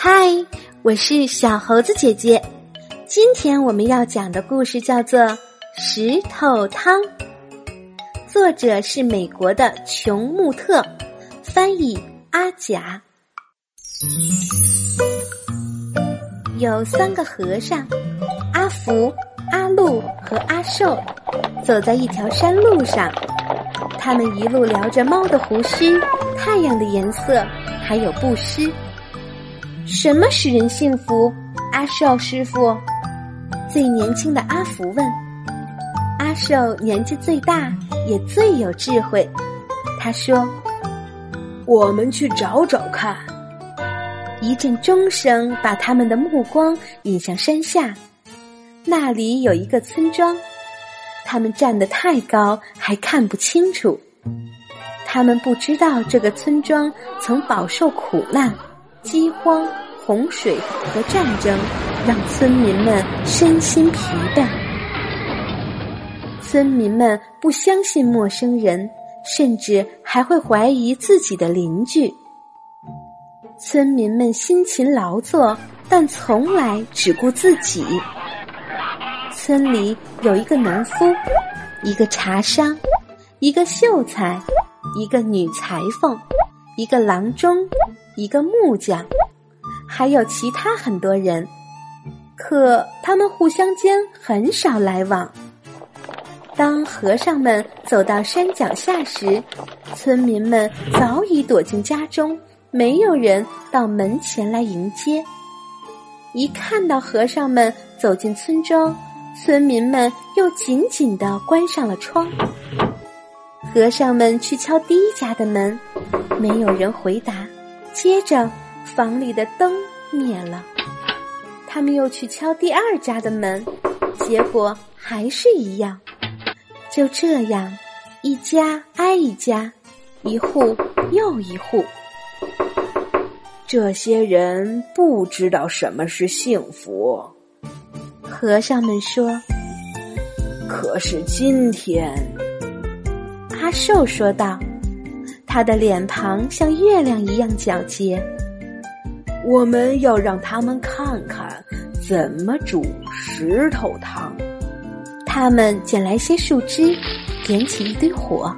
嗨，我是小猴子姐姐。今天我们要讲的故事叫做《石头汤》，作者是美国的琼·穆特，翻译阿甲。有三个和尚，阿福、阿禄和阿寿，走在一条山路上。他们一路聊着猫的胡须、太阳的颜色，还有布施。什么使人幸福？阿寿师傅，最年轻的阿福问。阿寿年纪最大，也最有智慧。他说：“我们去找找看。”一阵钟声把他们的目光引向山下，那里有一个村庄。他们站得太高，还看不清楚。他们不知道这个村庄曾饱受苦难、饥荒、洪水和战争，让村民们身心疲惫。村民们不相信陌生人，甚至还会怀疑自己的邻居。村民们辛勤劳作，但从来只顾自己。村里有一个农夫，一个茶商，一个秀才。一个女裁缝，一个郎中，一个木匠，还有其他很多人，可他们互相间很少来往。当和尚们走到山脚下时，村民们早已躲进家中，没有人到门前来迎接。一看到和尚们走进村庄，村民们又紧紧的关上了窗。和尚们去敲第一家的门，没有人回答。接着，房里的灯灭了。他们又去敲第二家的门，结果还是一样。就这样，一家挨一家，一户又一户。这些人不知道什么是幸福。和尚们说：“可是今天。”阿寿说道：“他的脸庞像月亮一样皎洁。我们要让他们看看怎么煮石头汤。”他们捡来些树枝，点起一堆火。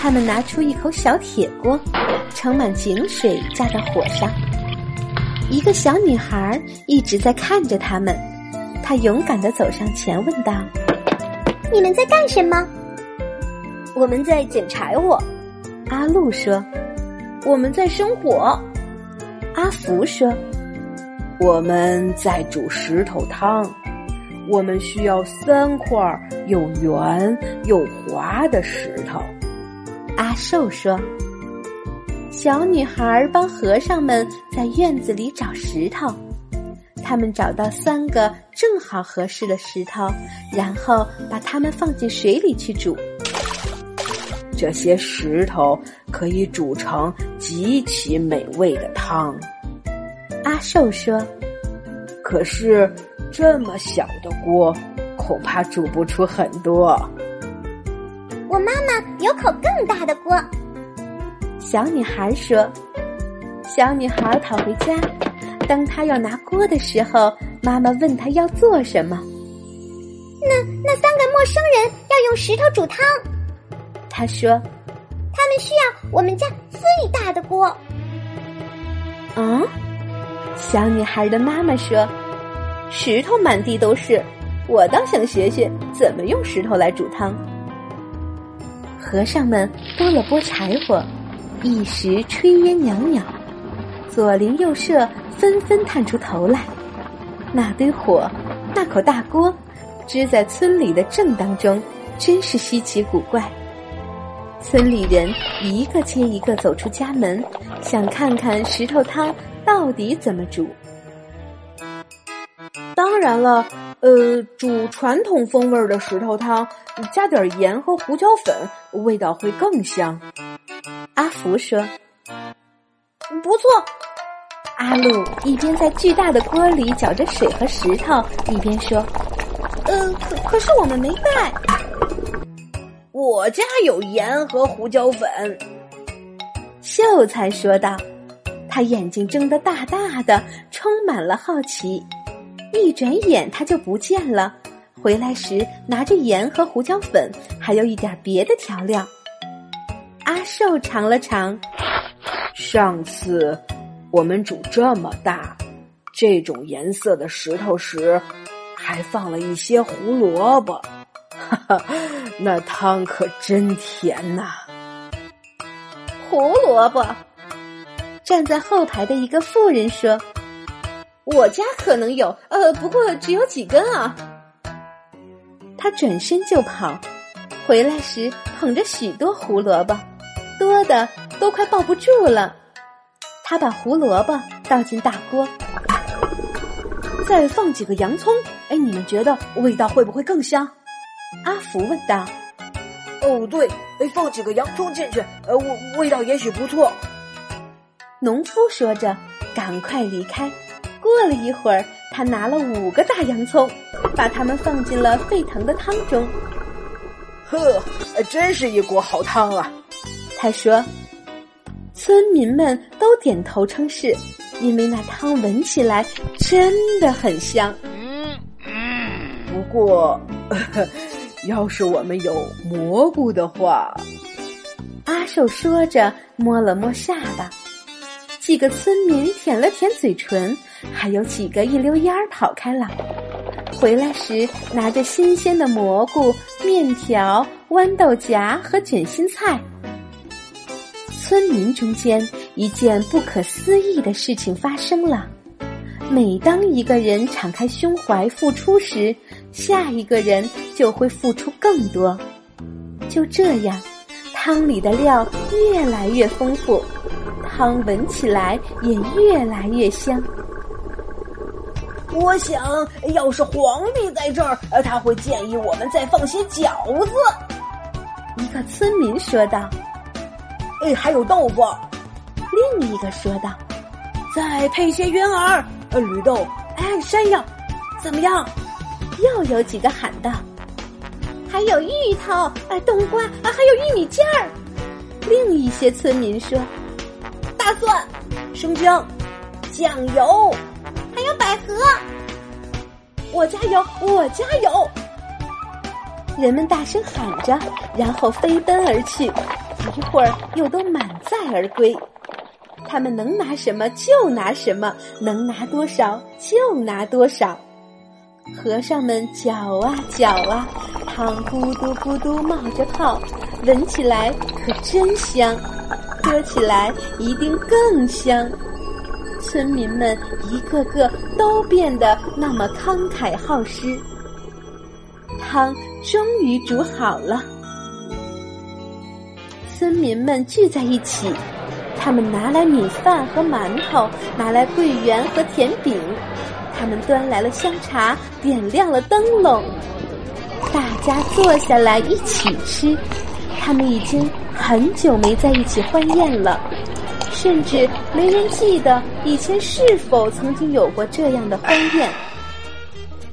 他们拿出一口小铁锅，盛满井水，架到火上。一个小女孩一直在看着他们。她勇敢的走上前，问道：“你们在干什么？”我们在捡柴火，阿禄说：“我们在生火。”阿福说：“我们在煮石头汤。我们需要三块又圆又滑的石头。”阿寿说：“小女孩帮和尚们在院子里找石头，他们找到三个正好合适的石头，然后把它们放进水里去煮。”这些石头可以煮成极其美味的汤。阿寿说：“可是这么小的锅，恐怕煮不出很多。”我妈妈有口更大的锅。小女孩说：“小女孩跑回家，当她要拿锅的时候，妈妈问她要做什么。那那三个陌生人要用石头煮汤。”他说：“他们需要我们家最大的锅。”啊，小女孩的妈妈说：“石头满地都是，我倒想学学怎么用石头来煮汤。”和尚们拨了拨柴火，一时炊烟袅袅，左邻右舍纷纷探出头来。那堆火，那口大锅，支在村里的正当中，真是稀奇古怪。村里人一个接一个走出家门，想看看石头汤到底怎么煮。当然了，呃，煮传统风味的石头汤，加点盐和胡椒粉，味道会更香。阿福说：“不错。”阿路一边在巨大的锅里搅着水和石头，一边说：“呃，可可是我们没带。”我家有盐和胡椒粉，秀才说道。他眼睛睁得大大的，充满了好奇。一转眼，他就不见了。回来时拿着盐和胡椒粉，还有一点别的调料。阿寿尝了尝，上次我们煮这么大、这种颜色的石头时，还放了一些胡萝卜，哈哈，那汤可真甜呐！胡萝卜。站在后排的一个妇人说：“我家可能有，呃，不过只有几根啊。”他转身就跑，回来时捧着许多胡萝卜，多的都快抱不住了。他把胡萝卜倒进大锅，再放几个洋葱。哎，你们觉得味道会不会更香？阿福问道。哦，对，放几个洋葱进去，呃，味味道也许不错。农夫说着，赶快离开。过了一会儿，他拿了五个大洋葱，把它们放进了沸腾的汤中。呵，真是一锅好汤啊！他说。村民们都点头称是，因为那汤闻起来真的很香。嗯嗯不过，要是我们有蘑菇的话，阿寿说着，摸了摸下巴。几个村民舔了舔嘴唇，还有几个一溜烟儿跑开了。回来时拿着新鲜的蘑菇、面条、豌豆荚和卷心菜。村民中间一件不可思议的事情发生了：每当一个人敞开胸怀付出时，下一个人就会付出更多。就这样，汤里的料越来越丰富。汤闻起来也越来越香。我想要是皇帝在这儿，呃，他会建议我们再放些饺子。一个村民说道：“哎，还有豆腐。”另一个说道：“再配些圆耳、呃，绿豆，哎，山药，怎么样？”又有几个喊道：“还有芋头，哎，冬瓜，啊，还有玉米尖儿。”另一些村民说。大蒜、生姜、酱油，还有百合。我家有，我家有。人们大声喊着，然后飞奔而去，一会儿又都满载而归。他们能拿什么就拿什么，能拿多少就拿多少。和尚们搅啊搅啊，汤咕嘟咕嘟冒着泡，闻起来可真香。喝起来一定更香。村民们一个个都变得那么慷慨好施。汤终于煮好了，村民们聚在一起，他们拿来米饭和馒头，拿来桂圆和甜饼，他们端来了香茶，点亮了灯笼，大家坐下来一起吃。他们已经很久没在一起欢宴了，甚至没人记得以前是否曾经有过这样的欢宴。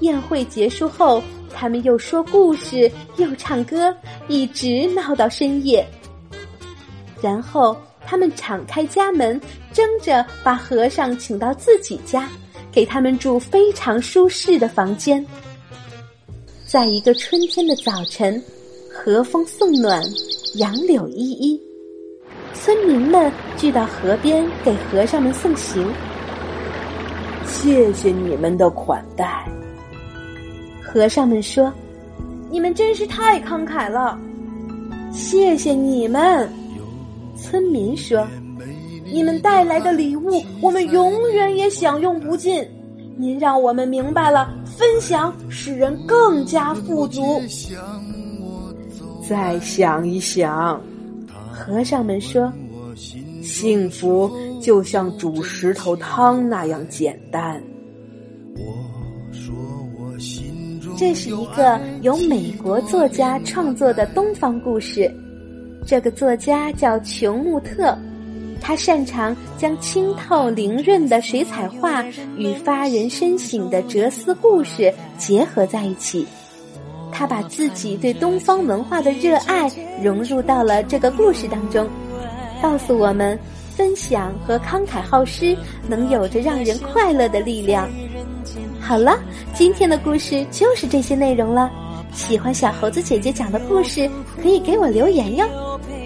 宴会结束后，他们又说故事，又唱歌，一直闹到深夜。然后，他们敞开家门，争着把和尚请到自己家，给他们住非常舒适的房间。在一个春天的早晨。和风送暖，杨柳依依，村民们聚到河边给和尚们送行。谢谢你们的款待，和尚们说：“你们真是太慷慨了。”谢谢你们，村民说：“你们带来的礼物，我们永远也享用不尽。您让我们明白了，分享使人更加富足。”再想一想，和尚们说：“幸福就像煮石头汤那样简单。”这是一个由美国作家创作的东方故事。这个作家叫琼穆特，他擅长将清透灵润的水彩画与发人深省的哲思故事结合在一起。他把自己对东方文化的热爱融入到了这个故事当中，告诉我们：分享和慷慨好施能有着让人快乐的力量。好了，今天的故事就是这些内容了。喜欢小猴子姐姐讲的故事，可以给我留言哟。